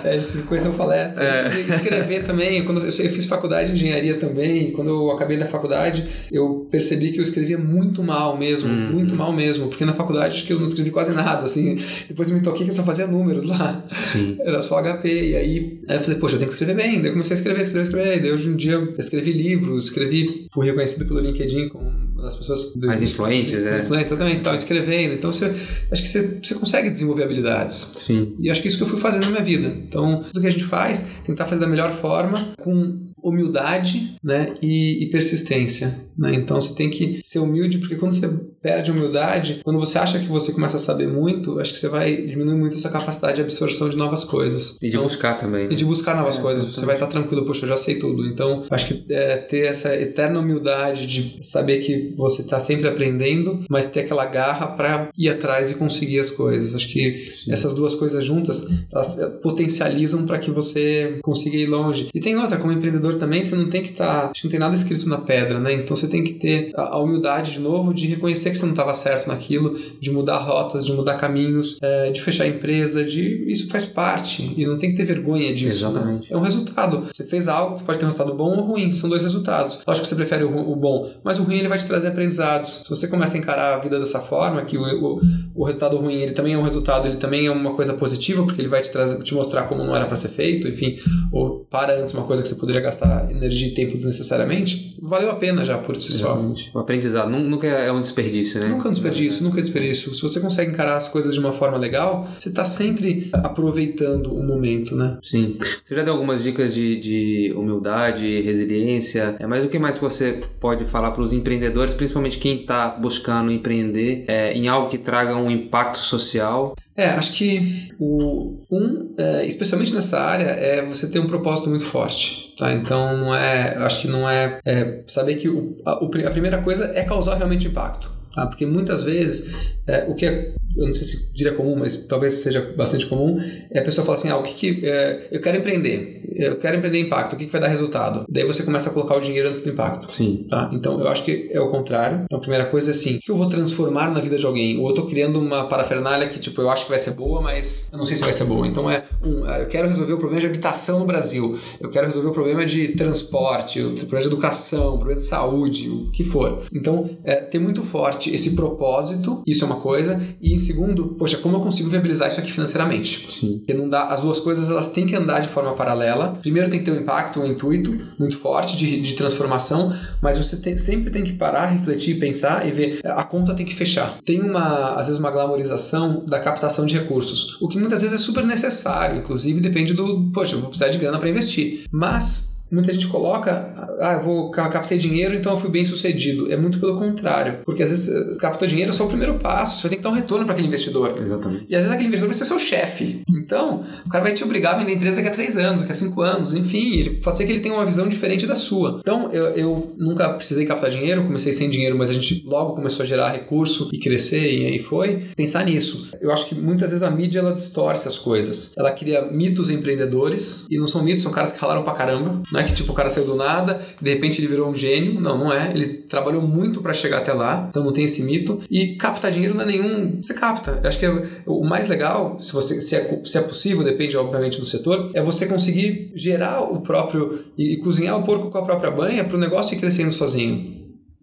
é, a gente conheceu palestra. É. Escrever também. Quando eu, eu fiz faculdade de engenharia também, quando eu acabei da faculdade, eu percebi que eu escrevia muito mal mesmo, hum. muito mal mesmo, porque na faculdade acho que eu não escrevi quase nada, assim. Depois eu me toquei que eu só fazia números lá. Sim. Era só HP. E aí, aí eu falei, poxa, eu tenho que escrever bem. Daí eu comecei a escrever, escrever, escrever. Daí hoje um dia eu escrevi livros, escrevi, fui reconhecido pelo LinkedIn como das pessoas mais influentes, mais é. Influentes, exatamente, tal, escrevendo. Então você, acho que você, você consegue desenvolver habilidades. Sim. E acho que isso que eu fui fazendo na minha vida. Então, tudo que a gente faz, tentar fazer da melhor forma, com humildade né, e, e persistência. Né? Então você tem que ser humilde, porque quando você perde humildade, quando você acha que você começa a saber muito, acho que você vai diminuir muito a sua capacidade de absorção de novas coisas. E de então, buscar também. Né? E de buscar novas é, coisas. Você vai estar tranquilo, poxa, eu já sei tudo. Então, acho que é, ter essa eterna humildade de saber que você está sempre aprendendo, mas ter aquela garra para ir atrás e conseguir as coisas. Acho que Sim. essas duas coisas juntas, elas é, potencializam para que você consiga ir longe. E tem outra, como empreendedor também, você não tem que estar. Tá, acho que não tem nada escrito na pedra, né? Então você tem que ter a, a humildade de novo de reconhecer que você não estava certo naquilo, de mudar rotas, de mudar caminhos, é, de fechar a empresa, de isso faz parte e não tem que ter vergonha disso. Né? Exatamente. Né? É um resultado. Você fez algo que pode ter um resultado bom ou ruim, são dois resultados. Lógico que você prefere o, o bom, mas o ruim ele vai te trazer aprendizados. Se você começa a encarar a vida dessa forma, que o, o, o resultado ruim ele também é um resultado, ele também é uma coisa positiva, porque ele vai te trazer, te mostrar como não era para ser feito, enfim, ou para antes uma coisa que você poderia gastar energia e tempo desnecessariamente, valeu a pena já por si Exatamente. só. O aprendizado nunca é um desperdício, né? Nunca é um desperdício, nunca é desperdício. Se você consegue encarar as coisas de uma forma legal, você está sempre aproveitando o momento, né? Sim. Você já deu algumas dicas de, de humildade, resiliência, é, mas o que mais você pode falar para os empreendedores, principalmente quem está buscando empreender é, em algo que traga um impacto social? É, acho que o um, é, especialmente nessa área, é você ter um propósito muito forte, tá? Então não é, acho que não é, é saber que o, a, a primeira coisa é causar realmente impacto, tá? Porque muitas vezes é, o que é eu não sei se diria comum, mas talvez seja bastante comum, é a pessoa fala assim, ah, o que que, é, eu quero empreender, eu quero empreender impacto, o que que vai dar resultado? Daí você começa a colocar o dinheiro antes do impacto. Sim. Tá? Então, eu acho que é o contrário. Então, a primeira coisa é assim, o que eu vou transformar na vida de alguém? Ou eu tô criando uma parafernália que, tipo, eu acho que vai ser boa, mas eu não sei se vai ser boa. Então, é, um, é, eu quero resolver o problema de habitação no Brasil, eu quero resolver o problema de transporte, o problema de educação, o problema de saúde, o que for. Então, é, ter muito forte esse propósito, isso é uma coisa, e em segundo, poxa, como eu consigo viabilizar isso aqui financeiramente? Sim. Porque não dá, as duas coisas elas têm que andar de forma paralela. Primeiro tem que ter um impacto, um intuito muito forte de, de transformação, mas você tem, sempre tem que parar, refletir, pensar e ver a conta tem que fechar. Tem uma, às vezes, uma glamorização da captação de recursos, o que muitas vezes é super necessário, inclusive depende do, poxa, eu vou precisar de grana para investir. Mas Muita gente coloca, ah, eu vou captar dinheiro, então eu fui bem sucedido. É muito pelo contrário, porque às vezes eh, captar dinheiro é só o primeiro passo, você ter que dar um retorno para aquele investidor. Exatamente. E às vezes aquele investidor vai ser seu chefe. Então, o cara vai te obrigar a vender a empresa daqui a três anos, daqui a cinco anos, enfim, ele, pode ser que ele tenha uma visão diferente da sua. Então, eu, eu nunca precisei captar dinheiro, comecei sem dinheiro, mas a gente logo começou a gerar recurso e crescer, e aí foi. Pensar nisso. Eu acho que muitas vezes a mídia ela distorce as coisas. Ela cria mitos empreendedores, e não são mitos, são caras que ralaram pra caramba. Não é que tipo o cara saiu do nada, de repente ele virou um gênio. Não, não é. Ele trabalhou muito para chegar até lá, então não tem esse mito. E captar dinheiro não é nenhum. Você capta. Eu acho que é o mais legal, se, você, se, é, se é possível, depende obviamente do setor, é você conseguir gerar o próprio e, e cozinhar o porco com a própria banha para o negócio ir crescendo sozinho.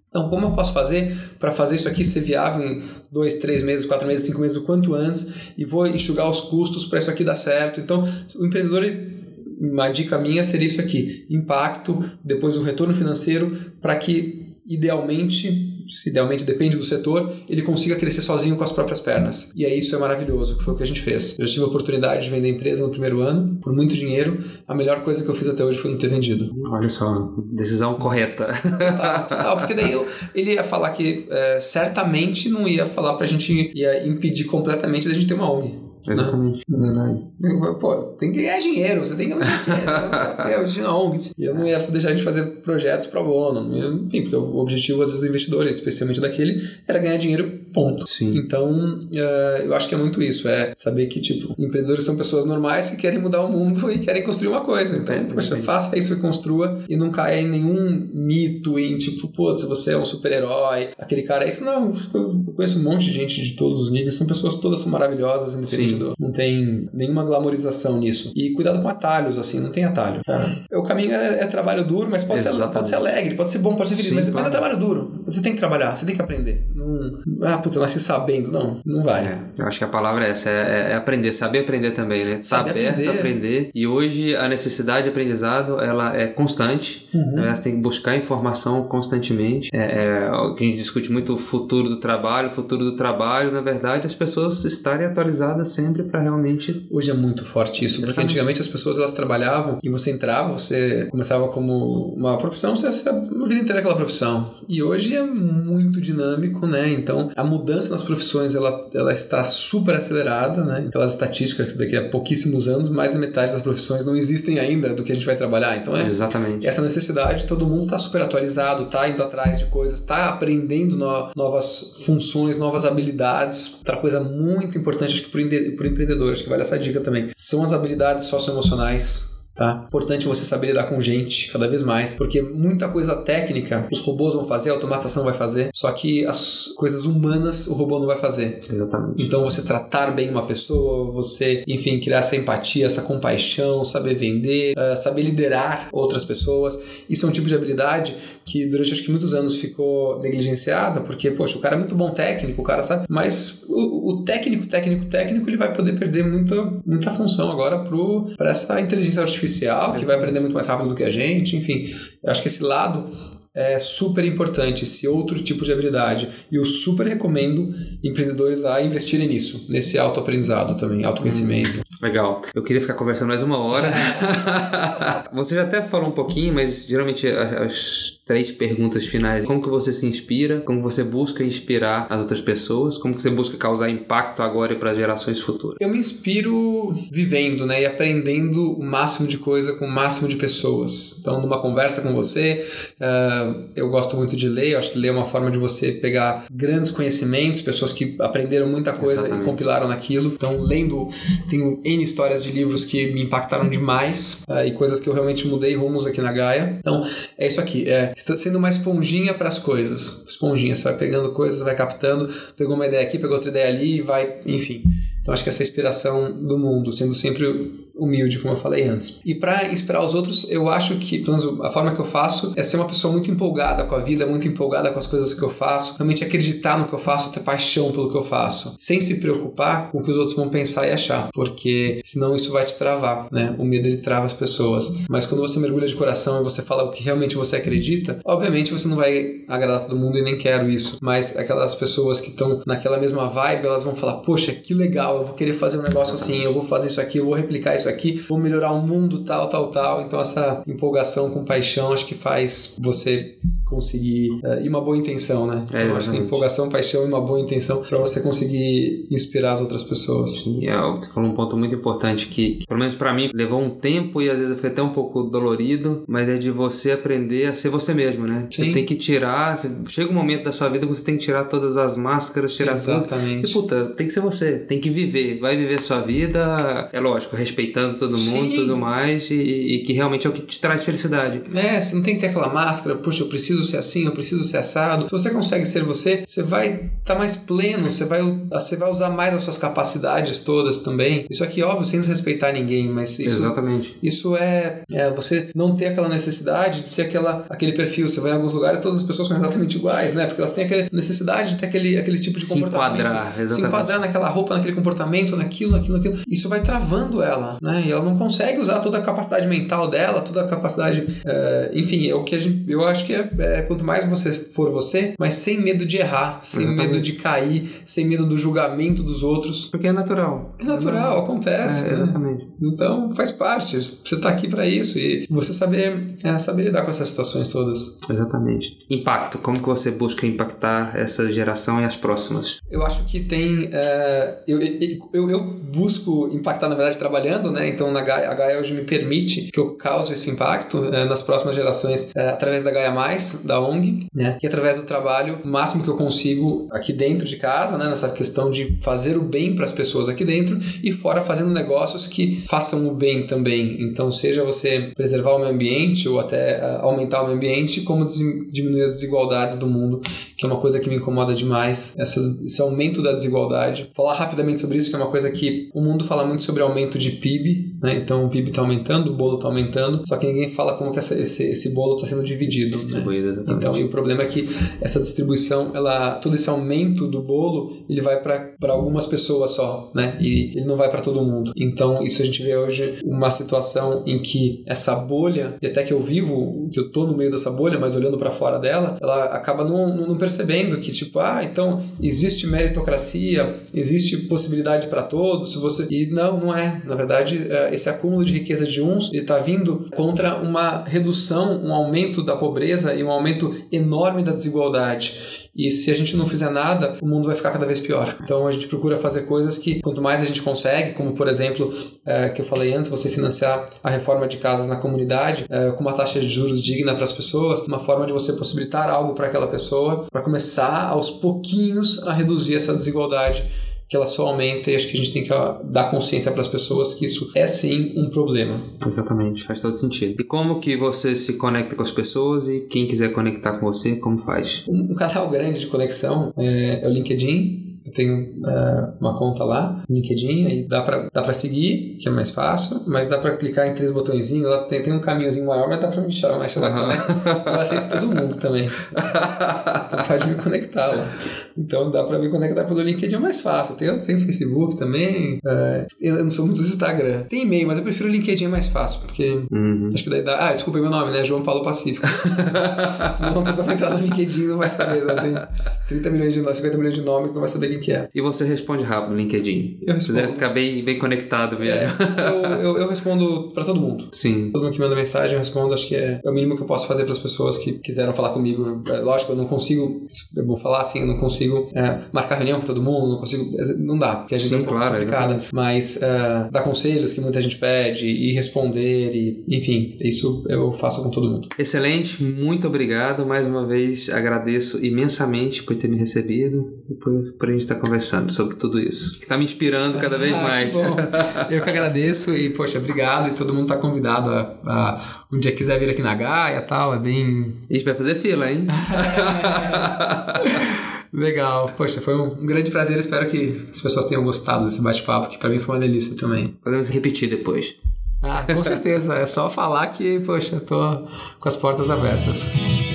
Então, como eu posso fazer para fazer isso aqui ser viável em dois, três meses, quatro meses, cinco meses, o quanto antes, e vou enxugar os custos para isso aqui dar certo? Então, o empreendedor uma dica minha seria isso aqui: impacto, depois o retorno financeiro, para que idealmente se idealmente depende do setor, ele consiga crescer sozinho com as próprias pernas. E aí isso é maravilhoso, que foi o que a gente fez. Eu já tive a oportunidade de vender a empresa no primeiro ano, por muito dinheiro. A melhor coisa que eu fiz até hoje foi não ter vendido. Olha só, decisão correta. Total, total porque daí eu, ele ia falar que é, certamente não ia falar pra gente, ia impedir completamente da gente ter uma ONG. Exatamente, na verdade. Pô, tem que ganhar dinheiro, você tem que ganhar dinheiro. E eu não ia deixar de fazer projetos pro bono. Enfim, porque o objetivo, às vezes, do investidor, especialmente daquele, era ganhar dinheiro, ponto. Sim. Então, uh, eu acho que é muito isso. É saber que, tipo, empreendedores são pessoas normais que querem mudar o mundo e querem construir uma coisa. Então, é, poxa, faça isso e construa e não caia em nenhum mito, em tipo, pô, se você é um super-herói, aquele cara. Isso não, eu conheço um monte de gente de todos os níveis, são pessoas todas são maravilhosas, independente não tem nenhuma glamorização nisso. E cuidado com atalhos, assim, não tem atalho. Cara. O caminho é, é trabalho duro, mas pode ser, pode ser alegre, pode ser bom, pode ser feliz, Sim, mas, claro. mas, é trabalho duro. Você tem que trabalhar, você tem que aprender. Não, ah, puta, nasci sabendo. Não, não vai. É, eu acho que a palavra é essa, é, é aprender, saber aprender também, né? Saber aprender. aprender. E hoje a necessidade de aprendizado, ela é constante. Uhum. Né? Você tem que buscar informação constantemente. É, é, a gente discute muito o futuro do trabalho, o futuro do trabalho, na verdade, as pessoas estarem atualizadas sempre sempre para realmente. Hoje é muito forte isso, Exatamente. porque antigamente as pessoas elas trabalhavam e você entrava, você começava como uma profissão, você ia a vida inteira aquela profissão. E hoje é muito dinâmico, né? Então a mudança nas profissões ela, ela está super acelerada, né? Aquelas estatísticas que daqui a pouquíssimos anos mais da metade das profissões não existem ainda do que a gente vai trabalhar. Então é Exatamente. essa necessidade, todo mundo está super atualizado, está indo atrás de coisas, está aprendendo no, novas funções, novas habilidades. Outra coisa muito importante, acho que para o empreendedor, acho que vale essa dica também, são as habilidades socioemocionais tá? Importante você saber lidar com gente cada vez mais, porque muita coisa técnica os robôs vão fazer, a automatização vai fazer, só que as coisas humanas o robô não vai fazer. Exatamente. Então você tratar bem uma pessoa, você, enfim, criar essa empatia, essa compaixão, saber vender, uh, saber liderar outras pessoas, isso é um tipo de habilidade que durante acho que muitos anos ficou negligenciada, porque, poxa, o cara é muito bom técnico, o cara sabe, mas o, o técnico, técnico, técnico, ele vai poder perder muita, muita função agora para essa inteligência artificial, que vai aprender muito mais rápido do que a gente, enfim. Eu acho que esse lado é super importante, esse outro tipo de habilidade. E eu super recomendo empreendedores a investirem nisso, nesse autoaprendizado também, autoconhecimento. Legal. Eu queria ficar conversando mais uma hora. Você já até falou um pouquinho, mas geralmente as três perguntas finais. Como que você se inspira? Como você busca inspirar as outras pessoas? Como que você busca causar impacto agora e para gerações futuras? Eu me inspiro vivendo, né, e aprendendo o máximo de coisa com o máximo de pessoas. Então, numa conversa com você, uh, eu gosto muito de ler. Eu acho que ler é uma forma de você pegar grandes conhecimentos, pessoas que aprenderam muita coisa Exatamente. e compilaram naquilo. Então, lendo, tenho N histórias de livros que me impactaram demais uh, e coisas que eu realmente mudei rumos aqui na Gaia. Então, é isso aqui. É está sendo uma esponjinha para as coisas. Esponjinha, você vai pegando coisas, vai captando, pegou uma ideia aqui, pegou outra ideia ali e vai, enfim. Então acho que essa é inspiração do mundo, sendo sempre humilde, como eu falei antes. E para inspirar os outros, eu acho que, pelo menos a forma que eu faço, é ser uma pessoa muito empolgada com a vida, muito empolgada com as coisas que eu faço, realmente acreditar no que eu faço, ter paixão pelo que eu faço, sem se preocupar com o que os outros vão pensar e achar, porque senão isso vai te travar, né? O medo ele trava as pessoas. Mas quando você mergulha de coração e você fala o que realmente você acredita, obviamente você não vai agradar todo mundo e nem quero isso, mas aquelas pessoas que estão naquela mesma vibe, elas vão falar: "Poxa, que legal, eu vou querer fazer um negócio assim, eu vou fazer isso aqui, eu vou replicar isso aqui, vou melhorar o mundo, tal, tal, tal. Então essa empolgação com paixão acho que faz você conseguir uh, e uma boa intenção, né? É, então, acho que empolgação, paixão e uma boa intenção para você conseguir inspirar as outras pessoas. Sim, é, você falou um ponto muito importante que, que pelo menos para mim, levou um tempo e às vezes foi até um pouco dolorido, mas é de você aprender a ser você mesmo, né? Sim. Você tem que tirar, chega um momento da sua vida que você tem que tirar todas as máscaras, tirar Exatamente. tudo. E puta, tem que ser você, tem que viver, vai viver a sua vida, é lógico, respeitando todo mundo, e tudo mais, e, e que realmente é o que te traz felicidade. É, você não tem que ter aquela máscara, puxa, eu preciso ser assim, eu preciso ser assado. Se você consegue ser você, você vai estar tá mais pleno, você vai, você vai usar mais as suas capacidades todas também. Isso aqui, óbvio, sem desrespeitar ninguém, mas isso, Exatamente. isso é, é você não ter aquela necessidade de ser aquela, aquele perfil. Você vai em alguns lugares todas as pessoas são exatamente iguais, né? Porque elas têm aquela necessidade de ter aquele, aquele tipo de se comportamento. Enquadrar, exatamente. Se enquadrar naquela roupa, naquele comportamento, naquilo, naquilo, naquilo. Isso vai travando ela, né? E ela não consegue usar toda a capacidade mental dela, toda a capacidade. É, enfim, é o que a gente, eu acho que é, é quanto mais você for você, mas sem medo de errar, sem Exatamente. medo de cair, sem medo do julgamento dos outros. Porque é natural. É natural, acontece. É, exatamente. Né? Então faz parte. Você está aqui para isso e você saber, é, saber lidar com essas situações todas. Exatamente. Impacto. Como que você busca impactar essa geração e as próximas? Eu acho que tem. É, eu, eu, eu, busco impactar, na verdade, trabalhando, né? Então na Gaia, a Gaia hoje me permite que eu cause esse impacto é, nas próximas gerações é, através da Gaia Mais, da ONG, né? Que através do trabalho, o máximo que eu consigo aqui dentro de casa, né? Nessa questão de fazer o bem para as pessoas aqui dentro e fora fazendo negócios que façam o bem também. Então, seja você preservar o meio ambiente ou até uh, aumentar o meio ambiente, como diminuir as desigualdades do mundo, que é uma coisa que me incomoda demais, essa, esse aumento da desigualdade. Falar rapidamente sobre isso, que é uma coisa que o mundo fala muito sobre aumento de PIB, né? Então, o PIB está aumentando, o bolo está aumentando, só que ninguém fala como que essa, esse, esse bolo está sendo dividido. Né? Distribuído, né? Então, e o problema é que essa distribuição, ela, todo esse aumento do bolo, ele vai para algumas pessoas só, né? E ele não vai para todo mundo. Então, isso a gente vê hoje uma situação em que essa bolha, e até que eu vivo, que eu tô no meio dessa bolha, mas olhando para fora dela, ela acaba não, não, não percebendo que, tipo, ah, então existe meritocracia, existe possibilidade para todos, você. E não, não é. Na verdade, é, esse acúmulo de riqueza de uns está vindo contra uma redução, um aumento da pobreza e um aumento enorme da desigualdade. E se a gente não fizer nada, o mundo vai ficar cada vez pior. Então a gente procura fazer coisas que, quanto mais a gente consegue, como por exemplo, é, que eu falei antes, você financiar a reforma de casas na comunidade é, com uma taxa de juros digna para as pessoas, uma forma de você possibilitar algo para aquela pessoa, para começar aos pouquinhos a reduzir essa desigualdade que ela só aumenta e acho que a gente tem que dar consciência para as pessoas que isso é sim um problema. Exatamente, faz todo sentido. E como que você se conecta com as pessoas e quem quiser conectar com você, como faz? Um, um canal grande de conexão é, é o LinkedIn, eu tenho uh, uma conta lá, LinkedIn, aí dá pra, dá pra seguir, que é mais fácil, mas dá pra clicar em três botõezinhos, lá tem, tem um caminhozinho maior, mas dá pra me chamar mais chamar uhum. Eu aceito todo mundo também. então pode me conectar lá. Então dá pra me conectar pelo LinkedIn, é mais fácil. Tem, tem Facebook também, uh, eu não sou muito do Instagram. Tem e-mail, mas eu prefiro o LinkedIn, é mais fácil, porque uhum. acho que daí dá... Ah, desculpa meu nome, né? João Paulo Pacífico. Senão a pessoa vai entrar no LinkedIn e não vai saber. Não tem 30 milhões de nomes, 50 milhões de nomes, não vai saber quem que é. E você responde rápido no LinkedIn. Eu respondo. Você deve ficar bem, bem conectado mesmo. É, eu, eu, eu, respondo para todo mundo. Sim. Todo mundo que manda mensagem, eu respondo. Acho que é, é o mínimo que eu posso fazer para as pessoas que quiseram falar comigo. É, lógico, eu não consigo, eu vou falar assim, eu não consigo é, marcar reunião com todo mundo, não consigo, não dá, porque a gente Sim, é um claro, complicada. Exatamente. Mas uh, dar conselhos que muita gente pede e responder, e, enfim, isso eu faço com todo mundo. Excelente, muito obrigado. Mais uma vez agradeço imensamente por ter me recebido e por, por a gente estar conversando sobre tudo isso. Que tá me inspirando cada vez ah, mais. Que Eu que agradeço e, poxa, obrigado. E todo mundo tá convidado a, a um dia quiser vir aqui na Gaia e tal. É bem. A gente vai fazer fila, hein? Legal. Poxa, foi um grande prazer. Espero que as pessoas tenham gostado desse bate-papo, que para mim foi uma delícia também. Podemos repetir depois. Ah, com certeza. é só falar que, poxa, eu tô com as portas abertas.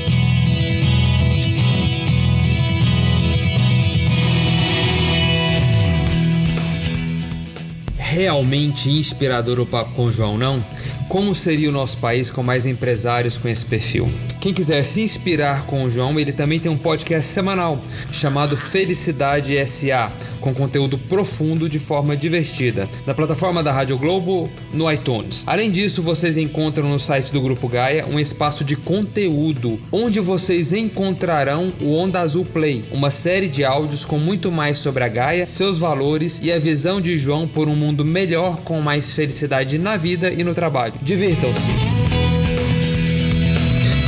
Realmente inspirador o papo com o João, não? Como seria o nosso país com mais empresários com esse perfil? Quem quiser se inspirar com o João, ele também tem um podcast semanal chamado Felicidade SA, com conteúdo profundo de forma divertida, na plataforma da Rádio Globo, no iTunes. Além disso, vocês encontram no site do Grupo Gaia um espaço de conteúdo, onde vocês encontrarão o Onda Azul Play, uma série de áudios com muito mais sobre a Gaia, seus valores e a visão de João por um mundo melhor com mais felicidade na vida e no trabalho. Divirtam-se!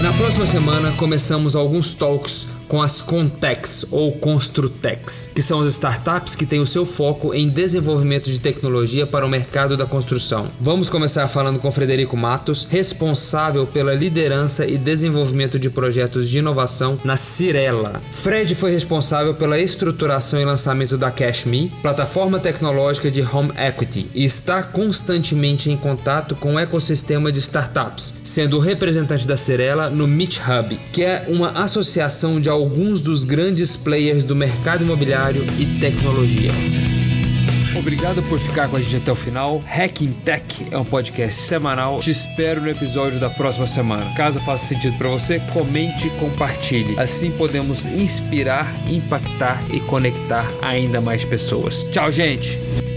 Na próxima semana começamos alguns talks com as Contex ou Construtex, que são as startups que têm o seu foco em desenvolvimento de tecnologia para o mercado da construção. Vamos começar falando com Frederico Matos, responsável pela liderança e desenvolvimento de projetos de inovação na Cirela. Fred foi responsável pela estruturação e lançamento da CashMe, plataforma tecnológica de home equity, e está constantemente em contato com o ecossistema de startups, sendo representante da Cirela no Meet Hub, que é uma associação de alguns dos grandes players do mercado imobiliário e tecnologia. Obrigado por ficar com a gente até o final. Hacking Tech é um podcast semanal. Te espero no episódio da próxima semana. Caso faça sentido para você, comente e compartilhe. Assim podemos inspirar, impactar e conectar ainda mais pessoas. Tchau, gente!